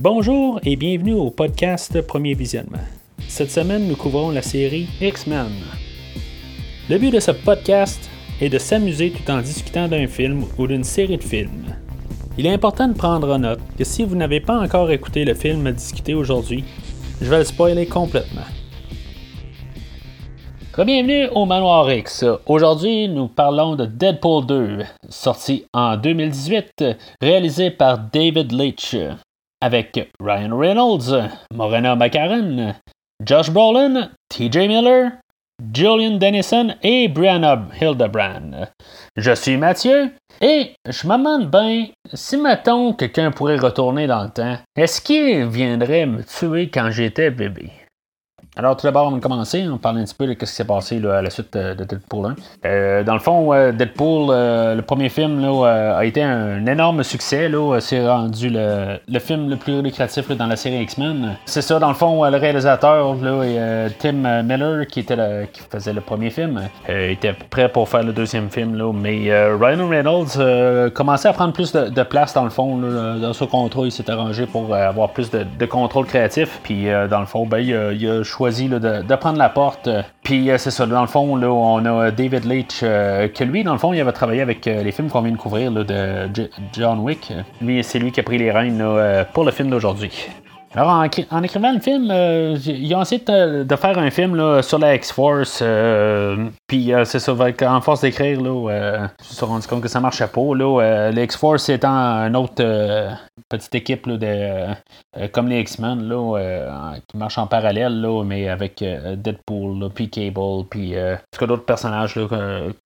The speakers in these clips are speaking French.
Bonjour et bienvenue au podcast Premier Visionnement. Cette semaine, nous couvrons la série X-Men. Le but de ce podcast est de s'amuser tout en discutant d'un film ou d'une série de films. Il est important de prendre en note que si vous n'avez pas encore écouté le film à discuter aujourd'hui, je vais le spoiler complètement. Bienvenue au Manoir X. Aujourd'hui, nous parlons de Deadpool 2, sorti en 2018, réalisé par David Leitch avec Ryan Reynolds, Morena McCarran, Josh Brolin, TJ Miller, Julian Dennison et Brianna Hildebrand. Je suis Mathieu et je me demande bien si mettons quelqu'un pourrait retourner dans le temps, est-ce qu'il viendrait me tuer quand j'étais bébé? Alors, tout d'abord, on va commencer. On parle un petit peu de ce qui s'est passé à la suite de Deadpool 1. Euh, dans le fond, Deadpool, euh, le premier film, là, a été un énorme succès. C'est rendu le, film le plus lucratif dans la série X-Men. C'est ça, dans le fond, le réalisateur, là, Tim Miller, qui, était qui faisait le premier film, euh, était prêt pour faire le deuxième film. Là, mais Ryan Reynolds commençait à prendre plus de, place, dans le fond. dans ce contrôle, il s'est arrangé pour avoir plus de, contrôle créatif. Puis, dans le fond, ben, il, a, choisi de, prendre la porte. Puis euh, c'est ça, dans le fond, là, on a David Leitch, euh, que lui, dans le fond, il avait travaillé avec euh, les films qu'on vient de couvrir de John Wick. Lui, c'est lui qui a pris les rênes pour le film d'aujourd'hui. Alors, en, écrivant le film, ils ont essayé de, faire un film sur la X-Force. puis, c'est ça, en force d'écrire, là, je me suis rendu compte que ça marchait pas. Là, la X-Force étant une autre petite équipe là, de, euh, comme les X-Men euh, qui marchent en parallèle, là, mais avec euh, Deadpool, puis Cable, puis tout d'autres personnages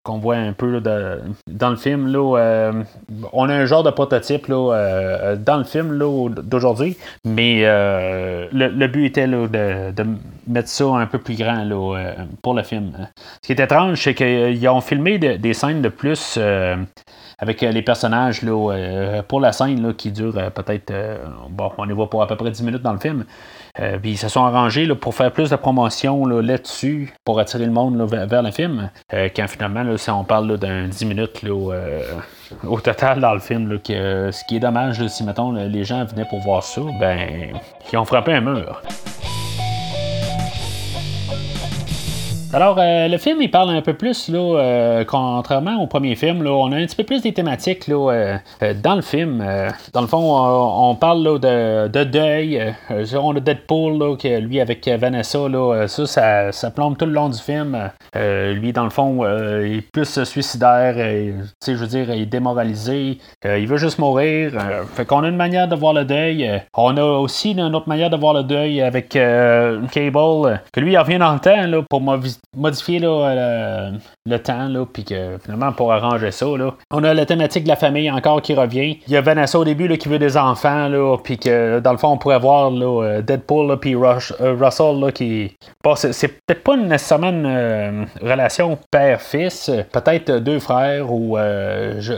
qu'on voit un peu dans le film. Là, on a un genre de prototype là, dans le film d'aujourd'hui, mais le, but était là, de, mettre ça un peu plus grand pour le film. Ce qui est étrange, c'est qu'ils ont filmé des scènes de plus avec euh, les personnages là, euh, pour la scène là, qui dure euh, peut-être, bon, on y voit pour à peu près 10 minutes dans le film. puis ils se sont arrangés là, pour faire plus de promotion là-dessus, pour attirer le monde vers, le film. quand finalement, si on parle d'un 10 minutes au total dans le film, que, ce qui est dommage, si mettons les gens venaient pour voir ça, ben, ils ont frappé un mur. Alors, euh, le film, il parle un peu plus, là, euh, contrairement au premier film, là, on a un petit peu plus des thématiques là, euh, dans le film. dans le fond, on, parle là, de, de, deuil. on a Deadpool, là, que lui, avec Vanessa, là, ça, ça, plombe tout le long du film. lui, dans le fond, il est plus suicidaire, je veux dire, il est démoralisé. il veut juste mourir. fait qu'on a une manière de voir le deuil. On a aussi une autre manière de voir le deuil avec Cable, que lui, il revient dans le temps là, pour modifier le, le, temps, là, puis que finalement, pour arranger ça, là, on a la thématique de la famille encore qui revient. Il y a Vanessa au début là, qui veut des enfants, là, puis que dans le fond, on pourrait voir là, euh, Deadpool, puis euh, Russell là, qui. Bon, c'est, peut-être pas nécessairement une euh, relation père-fils, peut-être deux frères ou. je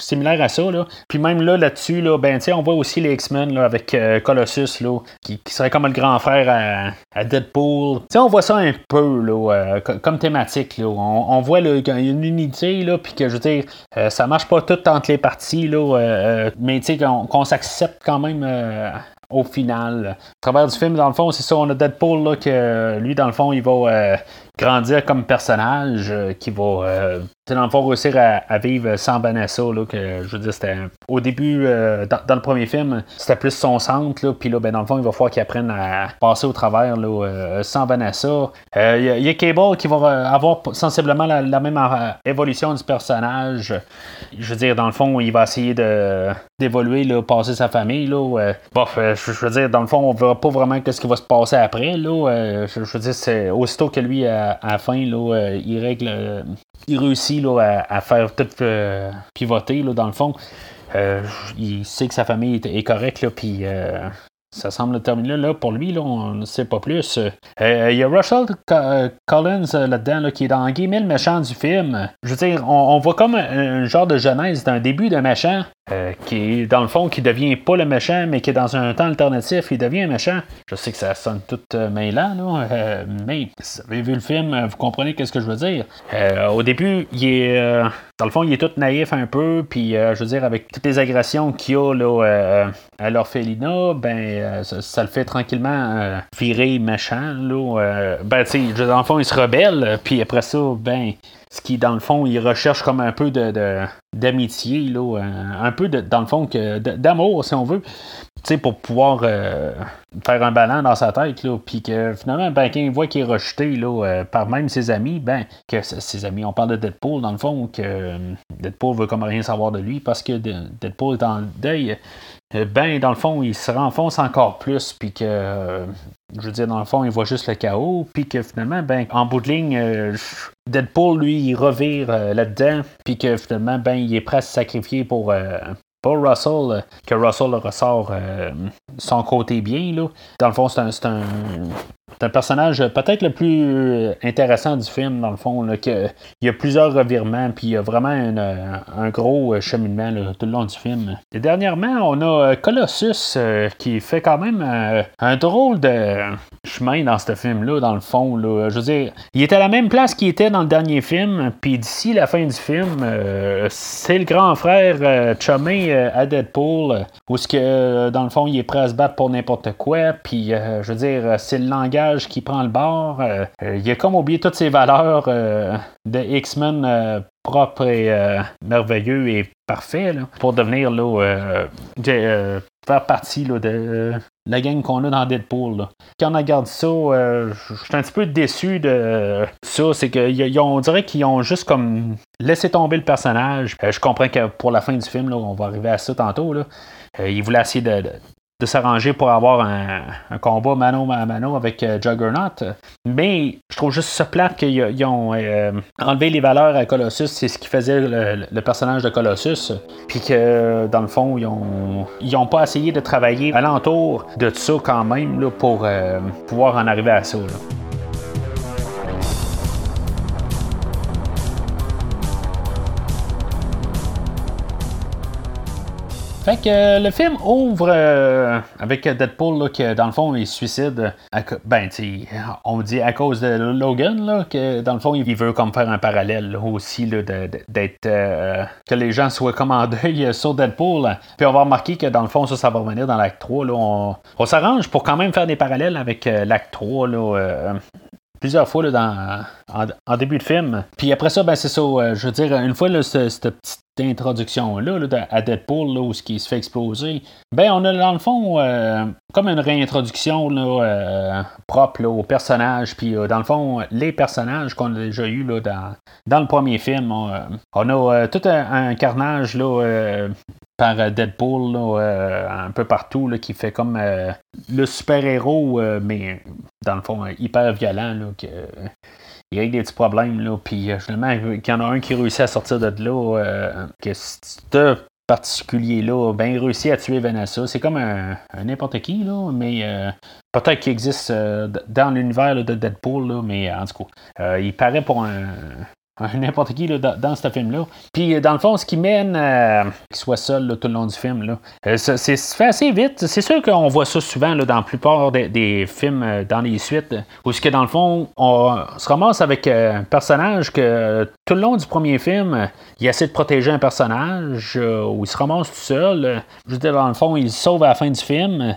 similaire à ça. Là. Puis même là, là-dessus, là, ben, on voit aussi les X-Men avec euh, Colossus, là, qui, serait comme le grand frère à, Deadpool. on voit ça un peu là, euh, comme thématique. Là. On, voit qu'il y a une unité, là, puis que je veux dire, euh, ça marche pas tout entre les parties, là, mais qu'on, qu'on s'accepte quand même au final. À travers du film, dans le fond, c'est ça, on a Deadpool là, que lui, dans le fond, il va grandir comme personnage, qui va dans le fond, réussir à, vivre sans Vanessa, là, que je veux dire, au début, euh, dans, le premier film, c'était plus son centre, là, puis là, ben, dans le fond, il va falloir qu'il apprenne à passer au travers là, euh, sans Vanessa. Il euh, y, a Cable qui va avoir sensiblement la, même évolution du personnage. Je veux dire, dans le fond, il va essayer d'évoluer, passer sa famille. Là, je, veux dire, dans le fond, on verra pas vraiment ce qui va se passer après. Là, je, veux dire, c'est aussitôt que lui, à, la fin, là, il règle il réussit là, à, faire tout euh, pivoter, là, dans le fond. Euh, il sait que sa famille est, correcte, là, puis euh, ça semble terminer là. Pour lui, là, on ne sait pas plus. Il y a Russell Collins là-dedans, qui est dans guillemets le méchant du film. Je veux dire, on, voit comme un, genre de genèse d'un début de méchant. Qui est dans le fond qui devient pas le méchant, mais qui est dans un temps alternatif, il devient méchant. Je sais que ça sonne tout mêlant, là, mais si vous avez vu le film, vous comprenez qu'est-ce que je veux dire. au début, il est dans le fond, il est tout naïf un peu, puis je veux dire, avec toutes les agressions qu'il a là, à l'orphelinat, ben ça, le fait tranquillement virer méchant. Là, ben, tu sais, dans le fond, il se rebelle, puis après ça, ben, ce qui, dans le fond, il recherche comme un peu de, d'amitié, là, un, peu, de, dans le fond, que, d'amour, si on veut, pour pouvoir euh, faire un ballon dans sa tête, là, puis que finalement, ben, quand il voit qu'il est rejeté là, euh, par même ses amis, ben, que ses amis, on parle de Deadpool, dans le fond, que euh, Deadpool veut comme rien savoir de lui parce que Deadpool est en deuil, ben, dans le fond, il se renfonce encore plus, puis que, je veux dire, dans le fond, il voit juste le chaos, puis que finalement, ben, en bout de ligne, Deadpool, lui, il revire là-dedans, puis que finalement, ben, il est prêt à se sacrifier pour, pour Russell, que Russell ressort son côté bien. Là. Dans le fond, c'est un, c'est un personnage peut-être le plus euh, intéressant du film, dans le fond. Là, il y a plusieurs revirements, puis il y a vraiment un gros euh, cheminement tout le long du film. Et dernièrement, on a euh, Colossus qui fait quand même un drôle de chemin dans ce film-là, dans le fond. Là. Je veux dire, il était à la même place qu'il était dans le dernier film, puis d'ici la fin du film, c'est le grand frère chumé à Deadpool, où ce que, dans le fond, il est prêt à se battre pour n'importe quoi, puis je veux dire, c'est le langage qui prend le bord. Euh, euh, il a comme oublié toutes ses valeurs euh, de X-Men propre et merveilleux et parfait pour devenir là, faire partie de la gang qu'on a dans Deadpool. Quand on regarde ça, je suis un petit peu déçu de ça. C'est qu'on dirait qu'ils ont juste comme laissé tomber le personnage. je comprends que pour la fin du film, on va arriver à ça tantôt. Là. ils voulaient essayer de s'arranger pour avoir un, combat mano à mano avec euh, Juggernaut. Mais je trouve juste ça plate qu'ils ont euh, enlevé les valeurs à Colossus, c'est ce qui faisait le, personnage de Colossus. Puis que dans le fond, ils ont, ils ont pas essayé de travailler alentour de ça quand même là, pour euh, pouvoir en arriver à ça. Fait que euh, le film ouvre euh, avec Deadpool là, que dans le fond il se suicide. ben, on dit à cause de Logan là, que dans le fond il veut comme faire un parallèle aussi d'être euh, que les gens soient comme en deuil sur Deadpool. Puis on va remarquer que dans le fond ça, ça va revenir dans l'acte 3. Là, on, on s'arrange pour quand même faire des parallèles avec l'acte 3. Là, plusieurs fois là, dans, en, début de film. Puis après ça, ben c'est ça. je veux dire, une fois là, cette petite introduction-là à Deadpool, là, où ce qui se fait exploser, ben on a dans le fond euh, comme une réintroduction là, euh, propre au personnage. Puis euh, dans le fond, les personnages qu'on a déjà eu là, dans, dans le premier film, on, a tout un, carnage là, par Deadpool un peu partout là, qui fait comme le super-héros, mais dans le fond hyper violent. Là, que, il y a eu des petits problèmes, là, puis euh, finalement, il y en a un qui réussit à sortir de là, euh, que ce particulier-là a bien réussi à tuer Vanessa. C'est comme un, n'importe qui, là, mais euh, peut-être qu'il existe dans l'univers de Deadpool, là, mais en tout cas, il paraît pour un, n'importe qui là, dans, ce film-là. Puis, dans le fond, ce qui mène à qu'il soit seul tout le long du film, là, euh, c'est fait assez vite. C'est sûr qu'on voit ça souvent là, dans la plupart des, films euh, dans les suites, où ce que dans le fond, on se ramasse avec euh, un personnage que tout le long du premier film, il essaie de protéger un personnage, où il se ramasse tout seul. Je veux dire, dans le fond, il se sauve à la fin du film.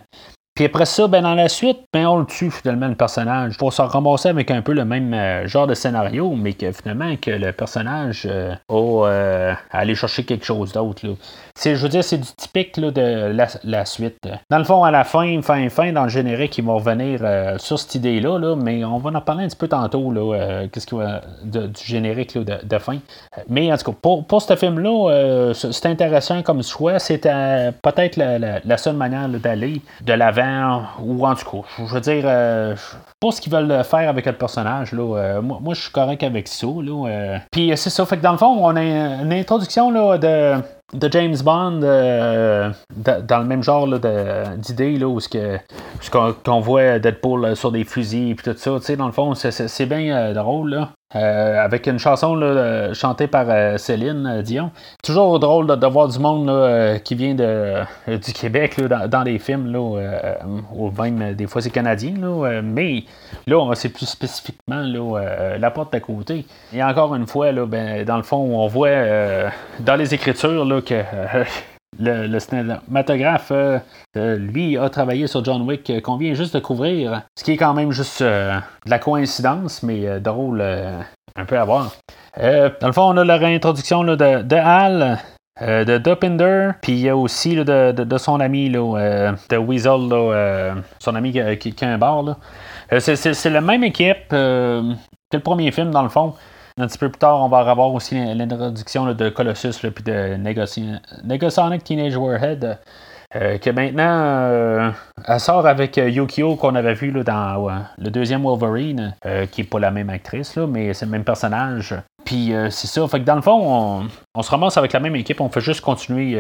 Puis après ça, ben dans la suite, ben on le tue finalement le personnage pour se ramasser avec un peu le même euh, genre de scénario, mais que finalement que le personnage euh, a euh, aller chercher quelque chose d'autre. C'est, je veux dire, c'est du typique de la, suite. Dans le fond, à la fin, fin, fin, dans le générique, ils vont revenir sur cette idée-là, là, mais on va en parler un petit peu tantôt, là, qu'est-ce qui va du générique de, fin. Mais en tout cas, pour, pour ce film-là, c'est intéressant comme choix. C'était peut-être la, seule manière d'aller de l'avant ou en tout cas, je veux dire, euh, pour ce qu'ils veulent faire avec le personnage, là, euh, moi, je suis correct avec ça. Là, euh. Puis c'est ça, fait que dans le fond, on a une introduction là, de, de James Bond dans le même genre d'idée, là, où ce qu'on, voit Deadpool sur des fusils et tout ça, tu sais, dans le fond, c'est, bien drôle. Là. Avec une chanson chantée par Céline Dion. Toujours drôle de, voir du monde qui vient du Québec dans, les films, là, ou même des fois c'est canadien, mais là, c'est plus spécifiquement la porte à côté. Et encore une fois, là, ben, dans le fond, on voit dans les écritures là, que le, cinématographe, euh, euh, lui, a travaillé sur John Wick euh, qu'on vient juste de couvrir, ce qui est quand même juste de la coïncidence, mais drôle un peu à voir. dans le fond, on a la réintroduction de, de, Hal. de Dopinder, puis il y a aussi de, son ami, de Weasel, son ami qui, a un bar. C'est la même équipe que le premier film, dans le fond. Un petit peu plus tard, on va avoir aussi l'introduction de Colossus puis de Negasonic Teenage Warhead. Euh, que maintenant, euh, elle sort avec euh, Yukio qu'on avait vu dans le deuxième Wolverine, qui n'est pas la même actrice, mais c'est le même personnage. Puis c'est ça, fait que dans le fond, on, on, se ramasse avec la même équipe, on fait juste continuer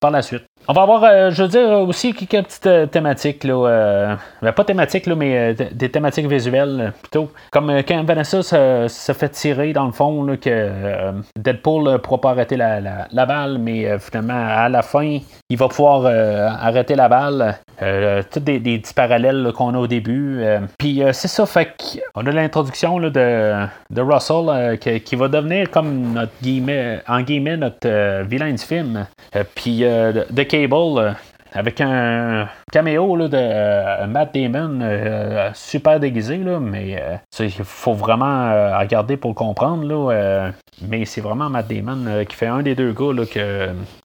par la suite. On va avoir, euh, je veux dire, aussi quelques petites euh, thématiques, là, euh, ben, pas thématiques, là, mais des thématiques visuelles plutôt. Comme quand Vanessa se, fait tirer, dans le fond, là, que Deadpool ne pourra pas arrêter la, la, balle, mais finalement, à la fin, il va pouvoir arrêter la balle. tous des, petits parallèles qu'on a au début. Puis c'est ça, fait qu'on a l'introduction de, de Russell qui, va devenir comme notre guillemets, en guillemets notre vilain du film. Puis de Cable euh, avec un caméo là, de euh, Matt Damon euh, super déguisé, là, mais il faut vraiment regarder pour le comprendre. Là, mais c'est vraiment Matt Damon qui fait un des deux gars là,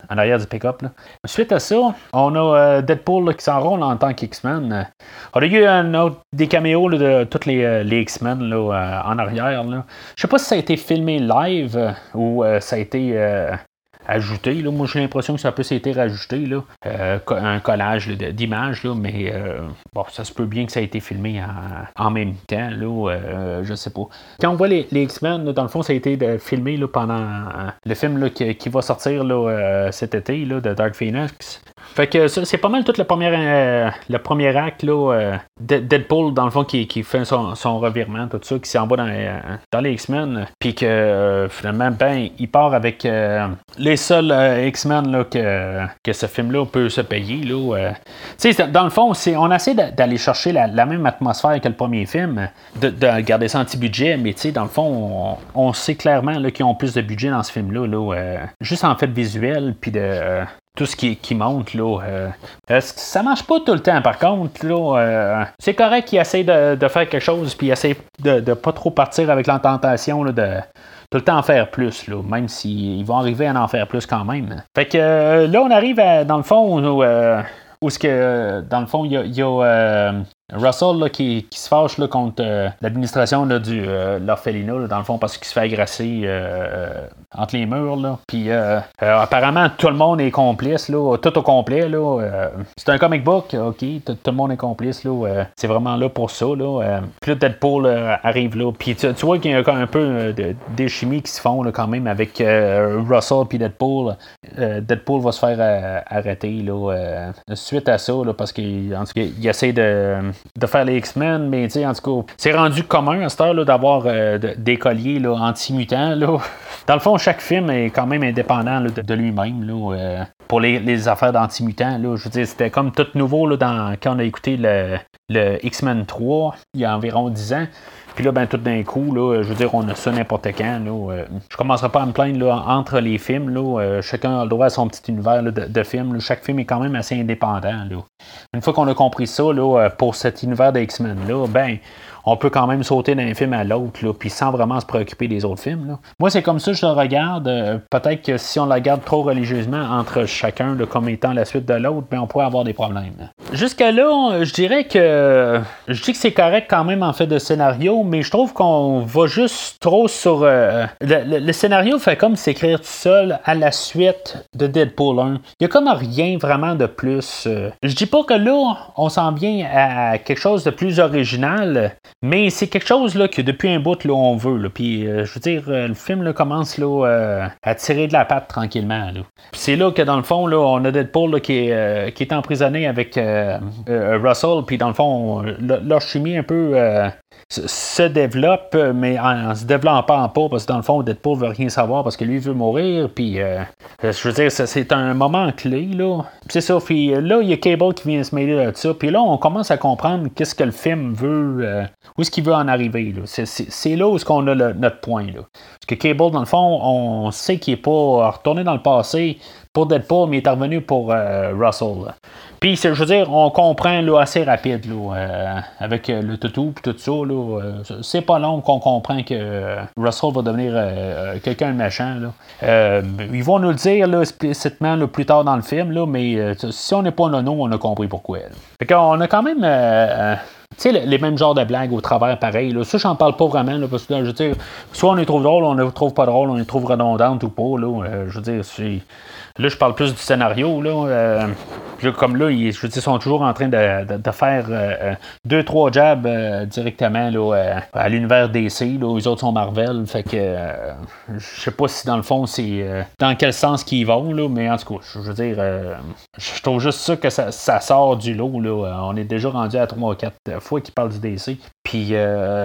en arrière du pick-up. Suite à ça, on a Deadpool qui s'enrôle en tant qu'X-Men. On a eu des caméos de tous les, les X-Men en arrière. Je sais pas si ça a été filmé live ou ça a été ajouté. Là. Moi, j'ai l'impression que ça peut s'être rajouté, là. Euh, un collage d'images, mais euh, bon, ça se peut bien que ça ait été filmé en, même temps, là, euh, je sais pas. Quand on voit les, X-Men, dans le fond, ça a été filmé là, pendant le film qui, qui, va sortir là, cet été là, de Dark Phoenix. Fait que c'est pas mal tout le premier, euh, le premier acte, là, euh, Deadpool, dans le fond, qui, fait son, revirement, tout ça, qui s'en va dans, euh, dans les X-Men, puis que finalement, ben, il part avec les seuls X-Men que, que ce film-là peut se payer. Là, dans le fond, on essaie d'aller chercher la, même atmosphère que le premier film, de, de garder ça anti-budget, mais dans le fond, on, sait clairement qu'ils ont plus de budget dans ce film-là, là, juste en fait visuel, puis de tout ce qui, monte. Là, euh, ça marche pas tout le temps, par contre. Là, euh, c'est correct qu'ils essayent de, faire quelque chose, puis ils essayent de, de pas trop partir avec l'intentation de tout le temps en faire plus, là, même s'ils vont arriver à en faire plus quand même. Fait que euh, là, on arrive dans le fond où, où ce que, dans le fond, il y a, Russell qui, se fâche contre euh, l'administration de euh, l'orphelinat, dans le fond, parce qu'il se fait agresser euh, entre les murs. Puis apparemment, tout le monde est complice, là, tout au complet. c'est un comic book, ok, tout, le monde est complice. Là, c'est vraiment là pour ça. Là, puis là, Deadpool arrive là. Puis tu, vois qu'il y a un peu des chimies qui se font quand même avec Russell puis Deadpool. Deadpool va se faire arrêter là, suite à ça, parce qu'il essaie de de faire les X-Men, mais tu sais, en tout cas, c'est rendu commun à cette heure d'avoir euh, des colliers anti-mutants. Dans le fond, chaque film est quand même indépendant de, lui-même euh, pour les, affaires d'anti-mutants. Je veux dire, c'était comme tout nouveau là, dans, quand on a écouté le, le X-Men 3 il y a environ 10 ans. Puis là, ben, tout d'un coup, là, je veux dire, on a ça n'importe quand. Là, euh, je commencerai pas à me plaindre là, entre les films. Là, euh, chacun a le droit à son petit univers de, de films. Chaque film est quand même assez indépendant. Là. Une fois qu'on a compris ça, là, euh, pour cet univers des X-Men, là, ben, on peut quand même sauter d'un film à l'autre, puis sans vraiment se préoccuper des autres films. Moi, c'est comme ça que je le regarde. Peut-être que si on la garde trop religieusement entre chacun comme étant la suite de l'autre, ben, on pourrait avoir des problèmes. Jusqu'à là, je dirais que je dis que c'est correct quand même en fait de scénario, mais je trouve qu'on va juste trop sur. Euh, le, scénario fait comme s'écrire tout seul à la suite de Deadpool 1. Il y a comme rien vraiment de plus. Euh. Je dis pas que là, on s'en vient à quelque chose de plus original, mais c'est quelque chose là, que depuis un bout, là, on veut. Puis, euh, je veux dire, le film commence là, à tirer de la patte tranquillement. Puis c'est là que, dans le fond, là, on a Deadpool qui, est, qui est emprisonné avec Russell. Puis, dans le fond, leur chimie un peu se développe, mais en, se développant pas, parce que dans le fond, Deadpool veut rien savoir parce que lui veut mourir, puis je veux dire, c'est un moment clé, là. C'est ça, puis là, il y a Cable qui vient se mêler de ça, puis là, on commence à comprendre qu'est-ce que le film veut, où est-ce qu'il veut en arriver, C'est là où est-ce qu'on a notre point. Parce que Cable, dans le fond, on sait qu'il est pas retourné dans le passé, pour Deadpool, mais il est revenu pour euh, Russell. Puis, je veux dire, on comprend assez rapide euh, avec euh, le toutou et tout ça. C'est pas long qu'on comprend que Russell va devenir quelqu'un de méchant. Là. ils vont nous le dire explicitement plus tard dans le film, mais si on n'est pas nono, on a compris pourquoi. Fait qu'on a quand même tu sais, les mêmes genres de blagues au travers pareil. Ça, j'en parle pas vraiment, parce que je veux dire, soit on les trouve drôles, on les trouve pas drôles, on les trouve redondantes ou pas. Là. je veux dire, Là, je parle plus du scénario. Là, euh, comme là, ils, je sont toujours en train de, faire euh, euh, deux, trois jabs directement là, à l'univers DC. Là, les autres sont Marvel. Fait que je sais pas si dans le fond, c'est dans quel sens qu'ils vont, là, mais en tout cas, je veux dire, je trouve juste ça que ça, sort du lot. Là. On est déjà rendu à trois ou quatre fois qu'ils parlent du DC. Puis,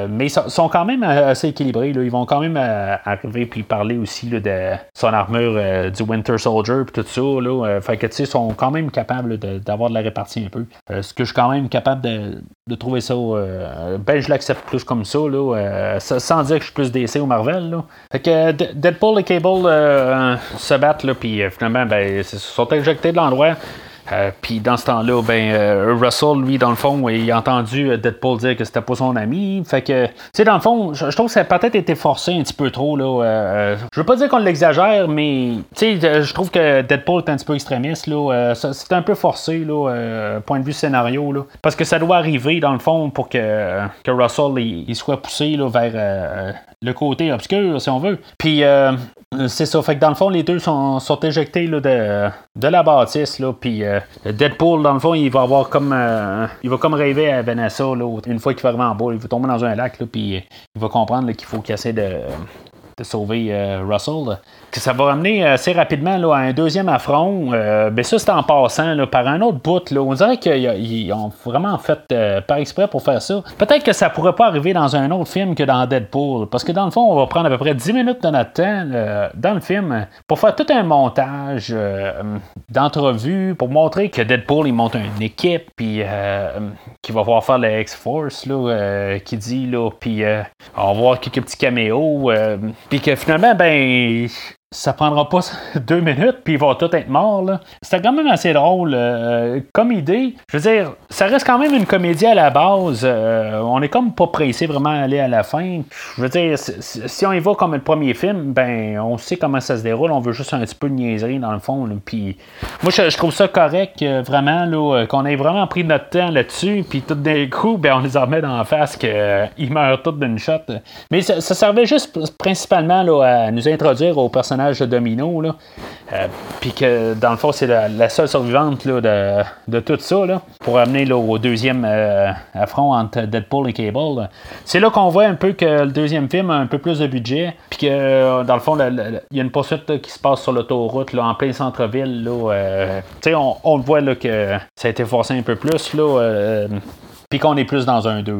mais ils sont quand même assez équilibrés. Là. Ils vont quand même arriver puis parler aussi de son armure du Winter Soldier tout ça. Là, euh, fait que, tu sais, sont quand même capables d'avoir de, la répartie un peu. Euh, ce que je suis quand même capable de, trouver ça. Euh, ben, je l'accepte plus comme ça, là, sans dire que je suis plus DC ou Marvel. Là. Fait que Deadpool et Cable se battent, là, puis finalement, ben, sont injectés de l'endroit. Euh, puis dans ce temps-là, ben, euh, Russell, lui, dans le fond, il a entendu euh, Deadpool dire que c'était pas son ami. Fait que, tu sais, dans le fond, je, trouve que ça a peut-être été forcé un petit peu trop. Là, je veux pas dire qu'on l'exagère, mais tu sais, je trouve que Deadpool est un petit peu extrémiste. Là, c'est un peu forcé, là, point de vue scénario. Là, parce que ça doit arriver, dans le fond, pour que, que Russell il, soit poussé là, vers le côté obscur, si on veut. Puis, c'est ça. Fait que dans le fond, les deux sont, sont éjectés de, la bâtisse. Là, puis, Deadpool, dans le fond, il va avoir comme. Euh, il va comme rêver à Vanessa, une fois qu'il va arriver en bas, il va tomber dans un lac, puis il va comprendre qu'il faut qu'il essaie de, de sauver euh, Russell que ça va amener assez rapidement là, à un deuxième affront. Euh, ben ça, c'est en passant là, par un autre bout. Là. On dirait qu'ils ont vraiment fait euh, par exprès pour faire ça. Peut-être que ça pourrait pas arriver dans un autre film que dans Deadpool. Parce que dans le fond, on va prendre à peu près 10 minutes de notre temps euh, dans le film pour faire tout un montage d'entrevue pour montrer que Deadpool, il monte une équipe, puis qui va pouvoir faire le X-Force, qui dit, là, puis on va voir quelques petits caméos, puis que finalement, ben ça prendra pas deux minutes, puis il va tout être mort. Là. C'était quand même assez drôle euh, comme idée. Je veux dire, ça reste quand même une comédie à la base. Euh, on est comme pas pressé vraiment à aller à la fin. Je veux dire, si, on y va comme le premier film, ben on sait comment ça se déroule. On veut juste un petit peu de niaiserie dans le fond. Puis moi, je, trouve ça correct, euh, vraiment, qu'on ait vraiment pris notre temps là-dessus. Puis tout d'un coup, ben, on les remet dans la face qu'ils meurent tous d'une shot. Mais ça, servait juste principalement là, à nous introduire au personnage de Domino. Là. Euh, puis que dans le fond, c'est la, seule survivante là, de, tout ça là, pour amener là, au deuxième euh, affront entre Deadpool et Cable. C'est là qu'on voit un peu que le deuxième film a un peu plus de budget. Puis que euh, dans le fond, il y a une poursuite qui se passe sur l'autoroute en plein centre-ville. Là, on, on voit là, que ça a été forcé un peu plus. Là, puis qu'on est plus dans un 2.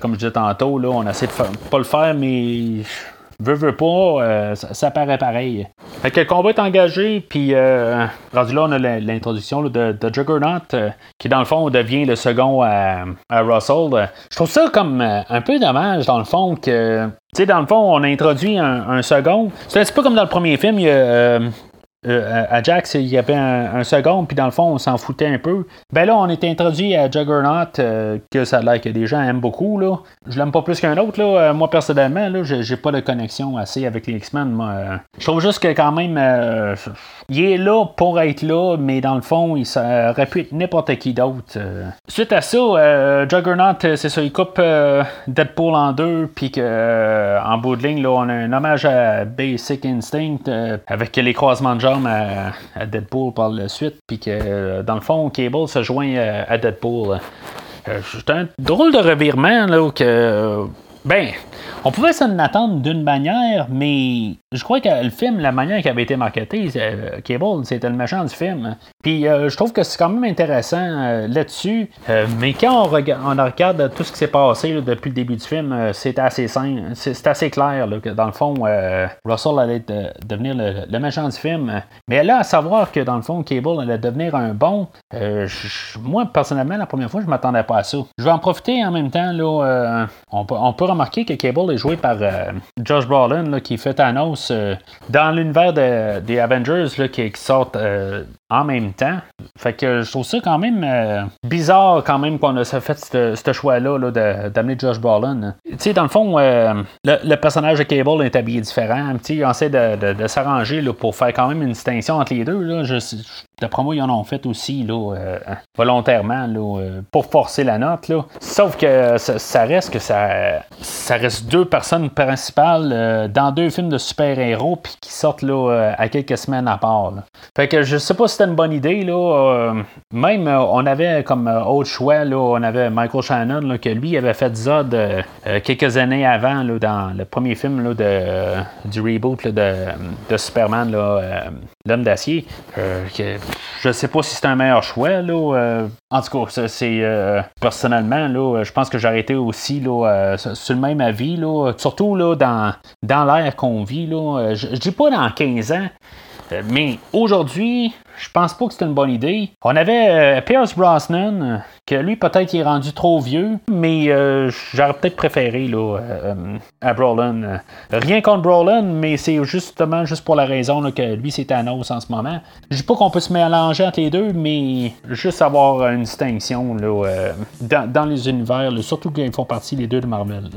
Comme je disais tantôt, là, on essaie de pas le faire, mais Veux, veux pas, euh, ça, paraît pareil. Fait que le combat est engagé, puis euh, rendu là, on a l'introduction de, Juggernaut, euh, qui dans le fond devient le second à, Russell. Je trouve ça comme un peu dommage, dans le fond, que. Tu sais, dans le fond, on a introduit un, second. C'est un peu comme dans le premier film, il y a euh, à Jax, il y avait un, second, puis dans le fond, on s'en foutait un peu. Ben là, on est introduit à Juggernaut, euh, que ça a l'air que des gens aiment beaucoup. Là. Je l'aime pas plus qu'un autre. Là. Euh, moi, personnellement, là, j'ai pas de connexion assez avec les X-Men. Je trouve juste que quand même, il est là pour être là, mais dans le fond, il aurait pu être n'importe qui d'autre. Suite à ça, Juggernaut, c'est ça, il coupe Deadpool en deux, puis en bout de ligne, là, on a un hommage à Basic Instinct avec les croisements de à, Deadpool par la suite, puis que dans le fond, Cable se joint à, Deadpool. c'est un drôle de revirement là, que Ben, on pouvait s'en attendre d'une manière, mais je crois que le film, la manière qui avait été marketé, euh, Cable, c'était le méchant du film. Puis euh, je trouve que c'est quand même intéressant euh, là-dessus. mais quand on, regarde tout ce qui s'est passé depuis le début du film, c'est assez simple, c'est assez clair que dans le fond, Russell allait devenir le, méchant du film. Mais là, à savoir que dans le fond, Cable allait devenir un bon, moi personnellement, la première fois, je m'attendais pas à ça. Je vais en profiter en même temps. Là, on, on peut remarquer que Cable joué par Josh Brolin, qui fait Thanos euh, dans l'univers des Avengers qui, sortent euh, en même temps. Fait que je trouve ça quand même euh, bizarre quand même qu'on a fait ce choix-là d'amener Josh Brolin. Tu sais, dans le fond, le, personnage de Cable est habillé différent. on essaie de, s'arranger pour faire quand même une distinction entre les deux. Là. D'après moi, ils en ont fait aussi là, volontairement là, pour forcer la note. Là. Sauf que ça, reste que ça, reste deux personnes principales dans deux films de super héros puis qui sortent là, euh, à quelques semaines à part. Fait que je sais pas si une bonne idée. Là, euh, même euh, on avait comme autre choix, là, on avait Michael Shannon là, que lui avait fait Zod quelques années avant là, dans le premier film là, de, du reboot de, de, Superman, l'homme d'acier. je sais pas si c'est un meilleur choix. Là, en tout cas, c'est personnellement, là, je pense que j'ai arrêté aussi là, sur le même avis. Là, surtout là, dans, dans l'ère qu'on vit. Là, euh, je, dis pas dans 15 ans, euh, mais aujourd'hui, je pense pas que c'est une bonne idée. On avait euh, Pierce Brosnan, que lui peut-être il est rendu trop vieux, mais j'aurais peut-être préféré à Brolin. rien contre Brolin, mais c'est justement juste pour la raison que lui c'est Thanos en ce moment. Je dis pas qu'on peut se mélanger entre les deux, mais juste avoir une distinction là, dans, les univers, surtout qu'ils font partie les deux de Marvel.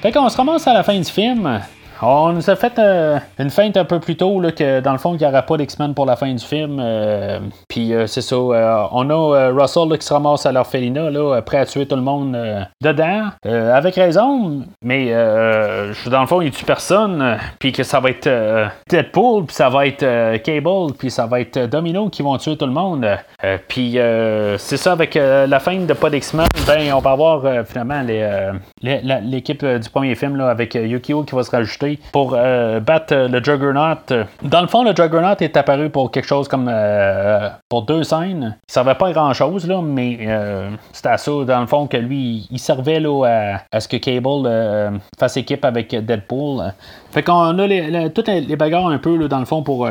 Fait qu'on se ramasse à la fin du film. On nous a fait euh, une feinte un peu plus tôt là, que dans le fond, il n'y aura pas d'X-Men pour la fin du film. Euh, puis euh, c'est ça. on a Russell qui se ramasse à l'orphelinat, là, prêt à tuer tout le monde dedans. avec raison, mais dans le fond, il tue personne. Puis que ça va être Deadpool, puis ça va être Cable, puis ça va être Domino qui vont tuer tout le monde. puis c'est ça, avec la fin de pas d'X-Men, ben, on va avoir finalement l'équipe du premier film là, avec Yukio qui va se rajouter pour euh, battre euh, le Juggernaut. Dans le fond, le Juggernaut est apparu pour quelque chose comme euh, pour deux scènes. Il servait pas à grand chose, là, mais c'était à ça, dans le fond, que lui, il servait là, à, ce que Cable fasse équipe avec Deadpool. Fait qu'on a les, toutes les bagarres un peu, dans le fond, pour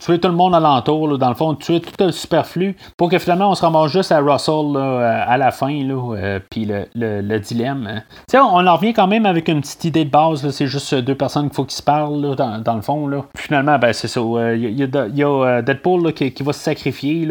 tuer tout le monde alentour, dans le fond, tuer tout le superflu, pour que finalement on se ramasse juste à Russell à la fin, là, puis le, le, dilemme. Hein. On, en revient quand même avec une petite idée de base, c'est juste deux personnes qu'il faut qu'ils se parlent dans, le fond. Là. Finalement, ben, c'est ça. Il y, a, Deadpool qui, va se sacrifier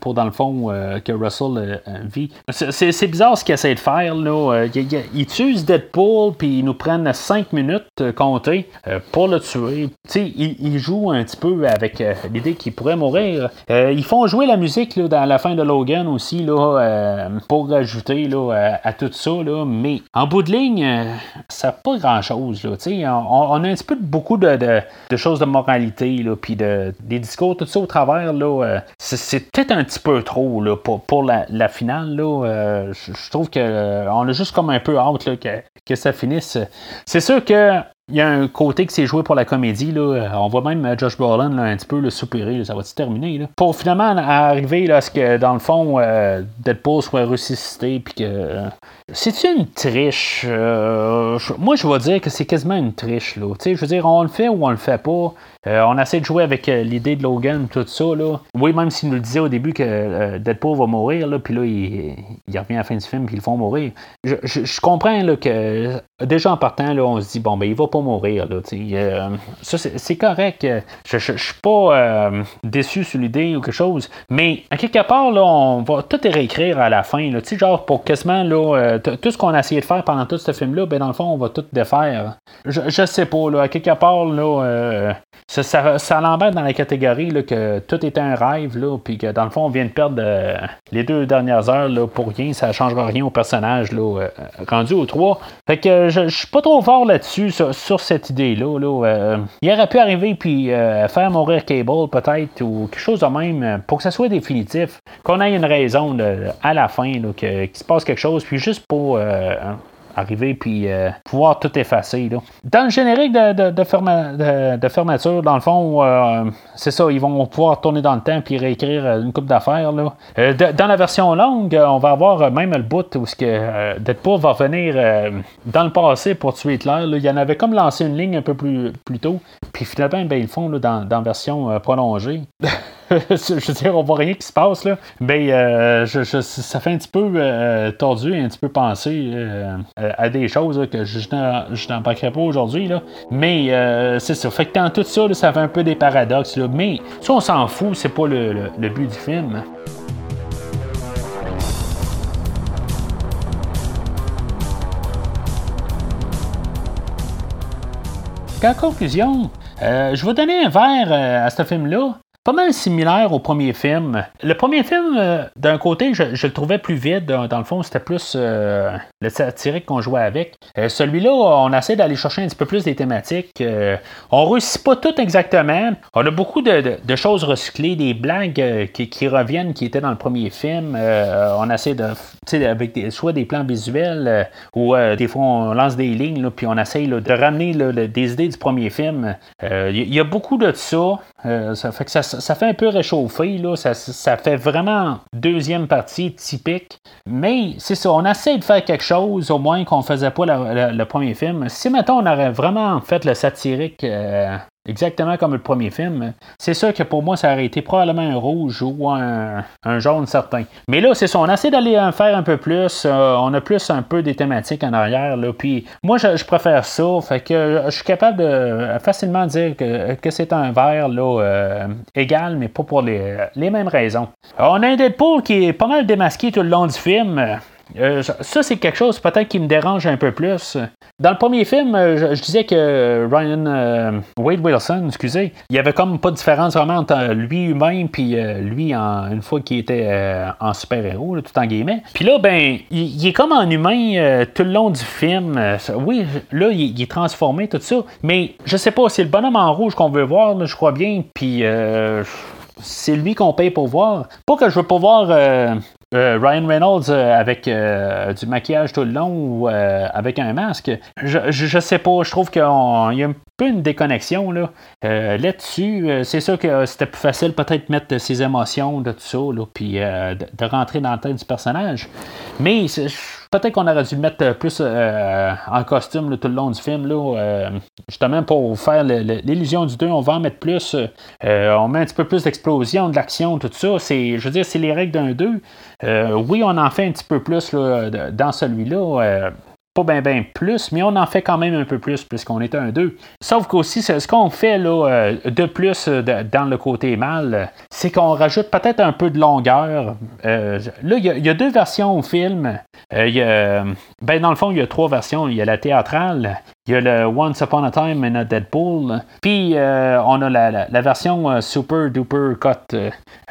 pour, dans le fond, que Russell vit. C'est bizarre ce qu'il essaie de faire. Là. Il, tue Deadpool, puis ils nous prennent 5 minutes compter pour le tuer. Il, il joue un petit peu avec l'idée qu'il pourrait mourir. ils font jouer la musique là, dans la fin de Logan aussi là, pour rajouter là, à, tout ça. Là. Mais en bout de ligne, ça n'a pas grand-chose. On, on, a un petit peu beaucoup de, choses de moralité, puis de, des discours, tout ça au travers. Là, euh, c'est, peut-être un petit peu trop là, pour, pour la, finale. Là, euh, je, trouve qu'on euh, a juste comme un peu hâte que, que ça finisse. C'est sûr que il y a un côté qui s'est joué pour la comédie. Là. On voit même Josh Brolin un petit peu le soupirer. Ça va-tu terminer? Là? Pour finalement arriver là, à ce que, dans le fond, Deadpool soit ressuscité puis que c'est une triche. Euh, moi, je vais dire que c'est quasiment une triche. Là. je veux dire, on le fait ou on le fait pas. Euh, on essaie de jouer avec euh, l'idée de Logan, tout ça. Là. Oui, même s'il nous le disait au début que Deadpool va mourir, là, puis là, il, revient à la fin du film, puis ils le font mourir. Je, comprends là, que déjà en partant, là, on se dit, bon, ben, il va pas mourir. Là, ça, c'est correct. Je, je, suis pas déçu sur l'idée ou quelque chose. Mais à quelque part, là, on va tout réécrire à la fin. Là, genre pour quasiment là, tout ce qu'on a essayé de faire pendant tout ce film-là, ben dans le fond, on va tout défaire. Je, je sais pas, là, à quelque part, là, euh, ça, l'embête dans la catégorie là, que tout était un rêve, là, puis que dans le fond, on vient de perdre les deux dernières heures là, pour rien, ça changera rien au personnage là, rendu au 3. Fait que je, je suis pas trop fort là-dessus, sur, cette idée-là. Là, il aurait pu arriver puis faire mourir Cable peut-être, ou quelque chose de même, pour que ça soit définitif, qu'on ait une raison à la fin, qu'il se passe quelque chose, puis juste pour arriver puis euh, pouvoir tout effacer. Dans le générique de, de, fermeture, dans le fond, euh, c'est ça, ils vont pouvoir tourner dans le temps puis réécrire euh, une coupe d'affaires. dans la version longue, on va avoir même le bout où ce que Deadpool va venir dans le passé pour tuer Hitler. Il y en avait comme lancé une ligne un peu plus, plus tôt, puis finalement, ben, ils le font dans, dans version prolongée. je veux dire, on voit rien qui se passe, là. Mais euh, ça fait un petit peu euh, tordu un petit peu penser euh, à des choses que je, n'en parlerai pas aujourd'hui, là. Mais c'est ça. Fait que dans tout ça, ça fait un peu des paradoxes, là. Mais ça, on s'en fout, c'est pas le, but du film. En conclusion, je vais donner un verre à ce film-là similaire au premier film. Le premier film, euh, d'un côté, je, le trouvais plus vide. Dans, le fond, c'était plus euh, le satirique qu'on jouait avec. Euh, celui-là, on essaie d'aller chercher un petit peu plus des thématiques. on réussit pas tout exactement. On a beaucoup de, choses recyclées, des blagues qui, reviennent, qui étaient dans le premier film. on essaie de, avec des, soit des plans visuels ou des fois on lance des lignes, puis on essaie de ramener des idées du premier film. Il y, a beaucoup de ça. ça fait que ça ça, fait un peu réchauffer, là. Ça, fait vraiment deuxième partie typique. Mais c'est ça, on essaie de faire quelque chose, au moins qu'on faisait pas le, premier film. Si maintenant on aurait vraiment fait le satirique euh, Exactement comme le premier film. C'est sûr que pour moi, ça aurait été probablement un rouge ou un, jaune certain. Mais là, c'est ça. On essaie d'aller en faire un peu plus. Euh, on a plus un peu des thématiques en arrière. Là. Puis moi, je, préfère ça. Fait que je suis capable de facilement dire que, c'est un verre là, euh, égal, mais pas pour les, les mêmes raisons. On a un Deadpool qui est pas mal démasqué tout le long du film. Euh, ça, c'est quelque chose peut-être qui me dérange un peu plus. Dans le premier film, euh, je, disais que Ryan euh, Wade Wilson, excusez, il y avait comme pas de différence vraiment entre lui humain puis lui en, une fois qu'il était en super-héros, tout en guillemets. Puis là, ben, il, est comme en humain tout le long du film. oui, là, il, est transformé, tout ça. Mais je sais pas, c'est le bonhomme en rouge qu'on veut voir, je crois bien. Puis c'est lui qu'on paye pour voir. Pas que je veux pas voir euh, Ryan Reynolds euh, avec euh, du maquillage tout le long ou avec un masque, je, je, sais pas, je trouve qu'il y a un peu une déconnexion là. là-dessus. c'est sûr que c'était plus facile peut-être de mettre ses émotions de tout ça, puis de, rentrer dans la tête du personnage. Mais peut-être qu'on aurait dû mettre plus en costume tout le long du film, là, justement pour faire l'illusion du 2, on va en mettre plus. on met un petit peu plus d'explosion, de l'action, tout ça. Je veux dire, c'est les règles d'un 2. Euh, oui, on en fait un petit peu plus dans celui-là. Euh, pas bien ben plus, mais on en fait quand même un peu plus puisqu'on est un 2. Sauf qu'aussi, ce qu'on fait là, euh, de plus dans le côté mal, c'est qu'on rajoute peut-être un peu de longueur. là, il y, a deux versions au film. ben, dans le fond, il y a trois versions. Il y a la théâtrale, il y a le Once Upon a Time in a Deadpool. Puis euh, on a la, version euh, Super Duper Cut.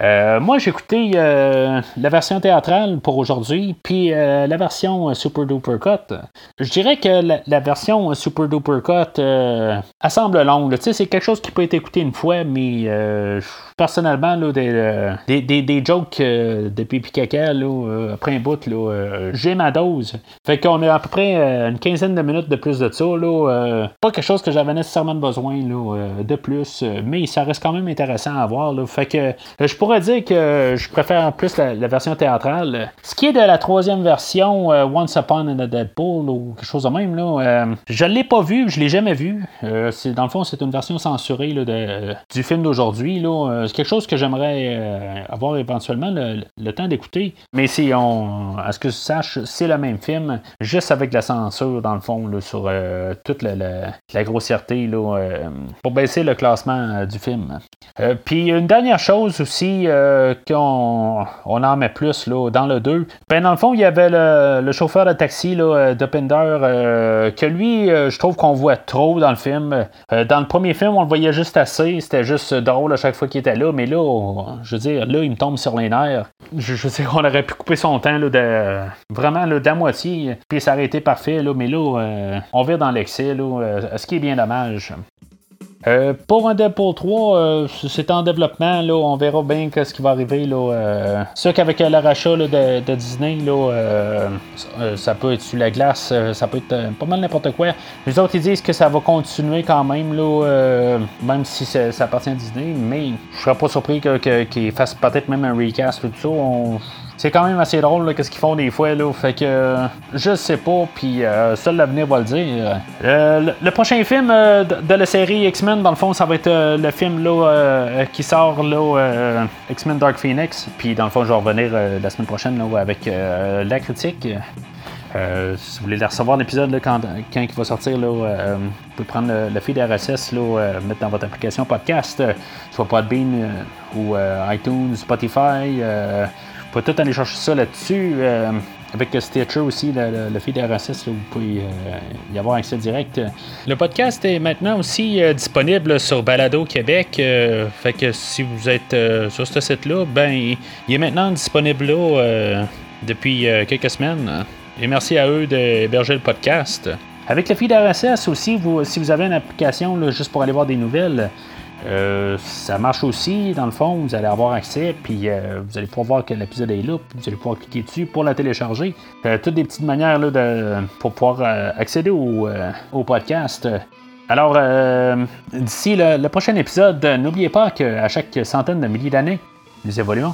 Euh, moi, j'ai écouté la version théâtrale pour aujourd'hui, puis la version Super Duper Cut. Je dirais que la, version Super Duper Cut elle semble longue. C'est quelque chose qui peut être écouté une fois, mais personnellement, là, des, des, des, jokes de pipi caca après un bout, j'ai ma dose. Fait qu'on a à peu près une quinzaine de minutes de plus de ça. Euh, pas quelque chose que j'avais nécessairement besoin euh, de plus, euh, mais ça reste quand même intéressant à voir. Fait que je pourrais dire que je préfère plus la, version théâtrale. Ce qui est de la troisième version, Once Upon a Deadpool ou quelque chose de même, là, je l'ai pas vu, je l'ai jamais vu. c'est, dans le fond, c'est une version censurée de, du film d'aujourd'hui. c'est quelque chose que j'aimerais avoir éventuellement le, temps d'écouter. Mais si on, à ce que je sache, c'est le même film, juste avec la censure, dans le fond, sur toute la, grossièreté là, pour baisser le classement du film. Puis une dernière chose aussi qu'on on en met plus là, dans le 2. Ben, dans le fond, il y avait le, chauffeur de taxi là, Dopender que lui, je trouve qu'on voit trop dans le film. dans le premier film, on le voyait juste assez. C'était juste drôle à chaque fois qu'il était là. Mais là, je veux dire, là, il me tombe sur les nerfs. Je, veux dire, on aurait pu couper son temps là, de, vraiment là, d'à moitié. Puis ça aurait été parfait. Là, mais là, euh, on vire dans l'excès. Là, euh, ce qui est bien dommage. Euh, pour un Deadpool 3, euh, c'est en développement. Là, on verra bien ce qui va arriver. Là, euh, c'est qu'avec le rachat de, Disney, là, ça peut être sur la glace, ça peut être pas mal n'importe quoi. Les autres ils disent que ça va continuer quand même, là, même si ça, appartient à Disney, mais je serais pas surpris qu'ils fassent peut-être même un recast tout ça. C'est quand même assez drôle qu'est-ce qu'ils font des fois là. Fait que je sais pas puis euh, seul l'avenir va le dire. Euh, le, prochain film euh, de, la série X-Men dans le fond ça va être le film là qui sort là X-Men Dark Phoenix. Puis dans le fond je vais revenir la semaine prochaine là, avec la critique. Si vous voulez recevoir l'épisode quand, quand il va sortir, là, vous pouvez prendre le, le feed RSS, là, mettre dans votre application podcast, soit Podbean ou iTunes, Spotify. Vous pouvez tout aller chercher ça là-dessus. Euh, avec Stitcher aussi, le, le, feed RSS, vous pouvez euh, y avoir accès direct. Le podcast est maintenant aussi euh, disponible sur Balado Québec. fait que si vous êtes sur ce site-là, ben il est maintenant disponible là depuis quelques semaines. Et merci à eux d'héberger le podcast. Avec le feed RSS aussi, si vous avez une application juste pour aller voir des nouvelles, euh, ça marche aussi, dans le fond, vous allez avoir accès, puis euh, vous allez pouvoir voir que l'épisode est là, puis vous allez pouvoir cliquer dessus pour la télécharger. Euh, toutes des petites manières là, pour pouvoir accéder au, podcast. Alors, d'ici le, le, prochain épisode, n'oubliez pas qu'à chaque centaine de milliers d'années, nous évoluons.